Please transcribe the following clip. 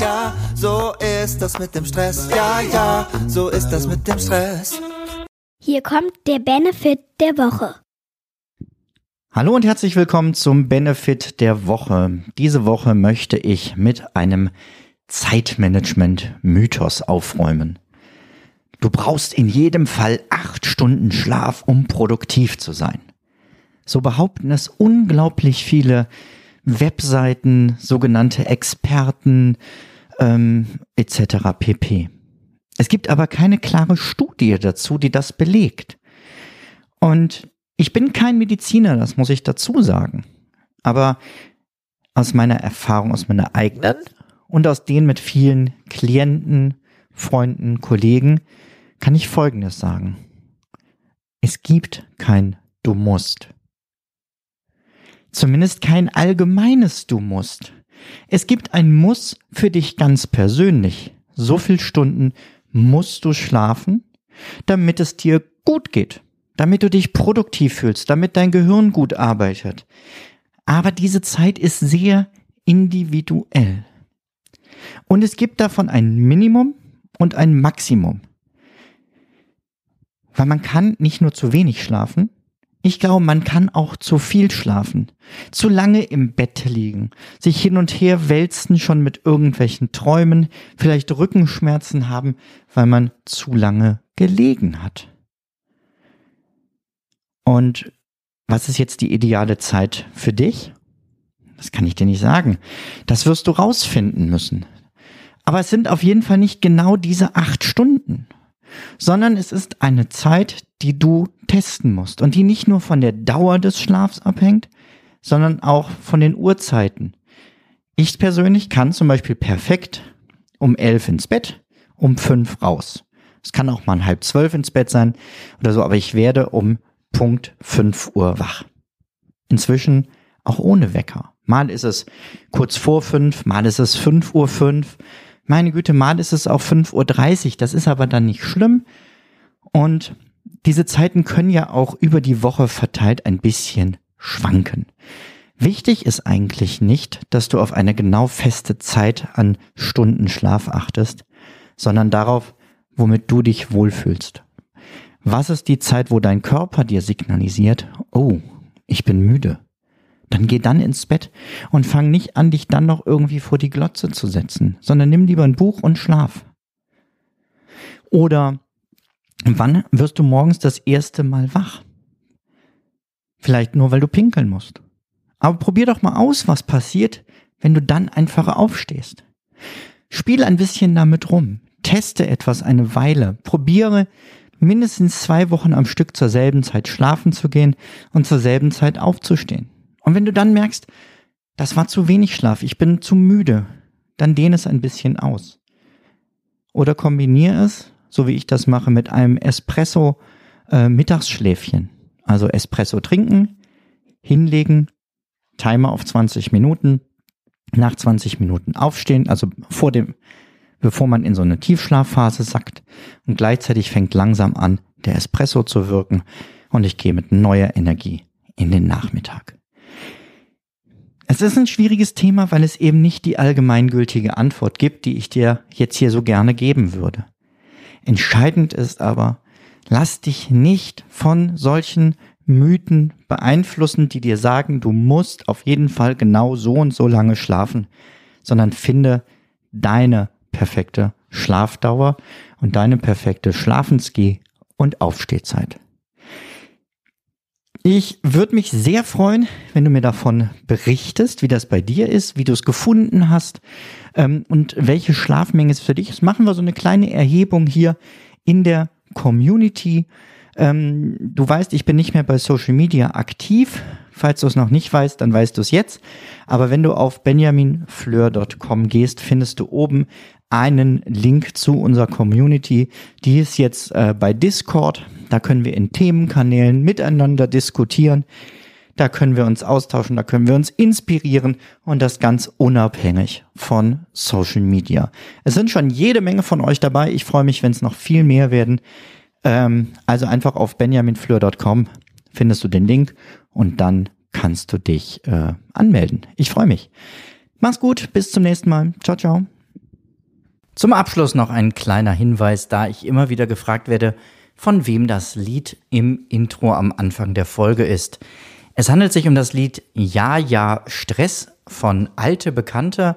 ja, so ist das mit dem Stress. Ja, ja, so ist das mit dem Stress. Hier kommt der Benefit der Woche. Hallo und herzlich willkommen zum Benefit der Woche. Diese Woche möchte ich mit einem Zeitmanagement-Mythos aufräumen. Du brauchst in jedem Fall acht Stunden Schlaf, um produktiv zu sein. So behaupten es unglaublich viele Webseiten, sogenannte Experten ähm, etc. pp. Es gibt aber keine klare Studie dazu, die das belegt. Und ich bin kein Mediziner, das muss ich dazu sagen. Aber aus meiner Erfahrung, aus meiner eigenen und aus denen mit vielen Klienten, Freunden, Kollegen, kann ich Folgendes sagen. Es gibt kein Du musst. Zumindest kein allgemeines Du musst. Es gibt ein Muss für dich ganz persönlich. So viel Stunden musst du schlafen, damit es dir gut geht, damit du dich produktiv fühlst, damit dein Gehirn gut arbeitet. Aber diese Zeit ist sehr individuell. Und es gibt davon ein Minimum und ein Maximum. Weil man kann nicht nur zu wenig schlafen, ich glaube, man kann auch zu viel schlafen, zu lange im Bett liegen, sich hin und her wälzen schon mit irgendwelchen Träumen, vielleicht Rückenschmerzen haben, weil man zu lange gelegen hat. Und was ist jetzt die ideale Zeit für dich? Das kann ich dir nicht sagen. Das wirst du rausfinden müssen. Aber es sind auf jeden Fall nicht genau diese acht Stunden sondern es ist eine Zeit, die du testen musst und die nicht nur von der Dauer des Schlafs abhängt, sondern auch von den Uhrzeiten. Ich persönlich kann zum Beispiel perfekt um elf ins Bett, um fünf raus. Es kann auch mal halb zwölf ins Bett sein oder so, aber ich werde um Punkt fünf Uhr wach. Inzwischen auch ohne Wecker. Mal ist es kurz vor fünf, mal ist es fünf Uhr fünf, meine Güte, mal ist es auch 5.30 Uhr, das ist aber dann nicht schlimm. Und diese Zeiten können ja auch über die Woche verteilt ein bisschen schwanken. Wichtig ist eigentlich nicht, dass du auf eine genau feste Zeit an Stunden Schlaf achtest, sondern darauf, womit du dich wohlfühlst. Was ist die Zeit, wo dein Körper dir signalisiert, oh, ich bin müde? Dann geh dann ins Bett und fang nicht an, dich dann noch irgendwie vor die Glotze zu setzen, sondern nimm lieber ein Buch und schlaf. Oder wann wirst du morgens das erste Mal wach? Vielleicht nur, weil du pinkeln musst. Aber probier doch mal aus, was passiert, wenn du dann einfach aufstehst. Spiel ein bisschen damit rum. Teste etwas eine Weile. Probiere mindestens zwei Wochen am Stück zur selben Zeit schlafen zu gehen und zur selben Zeit aufzustehen. Und wenn du dann merkst, das war zu wenig Schlaf, ich bin zu müde, dann dehne es ein bisschen aus. Oder kombiniere es, so wie ich das mache, mit einem Espresso äh, Mittagsschläfchen. Also Espresso trinken, hinlegen, Timer auf 20 Minuten, nach 20 Minuten aufstehen, also vor dem, bevor man in so eine Tiefschlafphase sackt und gleichzeitig fängt langsam an, der Espresso zu wirken und ich gehe mit neuer Energie in den Nachmittag. Es ist ein schwieriges Thema, weil es eben nicht die allgemeingültige Antwort gibt, die ich dir jetzt hier so gerne geben würde. Entscheidend ist aber, lass dich nicht von solchen Mythen beeinflussen, die dir sagen, du musst auf jeden Fall genau so und so lange schlafen, sondern finde deine perfekte Schlafdauer und deine perfekte Schlafensgeh- und Aufstehzeit. Ich würde mich sehr freuen, wenn du mir davon berichtest, wie das bei dir ist, wie du es gefunden hast ähm, und welche Schlafmenge es für dich ist. Machen wir so eine kleine Erhebung hier in der Community. Ähm, du weißt, ich bin nicht mehr bei Social Media aktiv. Falls du es noch nicht weißt, dann weißt du es jetzt. Aber wenn du auf benjaminfleur.com gehst, findest du oben einen Link zu unserer Community. Die ist jetzt äh, bei Discord. Da können wir in Themenkanälen miteinander diskutieren. Da können wir uns austauschen, da können wir uns inspirieren und das ganz unabhängig von Social Media. Es sind schon jede Menge von euch dabei. Ich freue mich, wenn es noch viel mehr werden. Ähm, also einfach auf benjaminfleur.com findest du den Link und dann kannst du dich äh, anmelden. Ich freue mich. Mach's gut, bis zum nächsten Mal. Ciao, ciao. Zum Abschluss noch ein kleiner Hinweis, da ich immer wieder gefragt werde, von wem das Lied im Intro am Anfang der Folge ist. Es handelt sich um das Lied Ja, ja, Stress von Alte Bekannte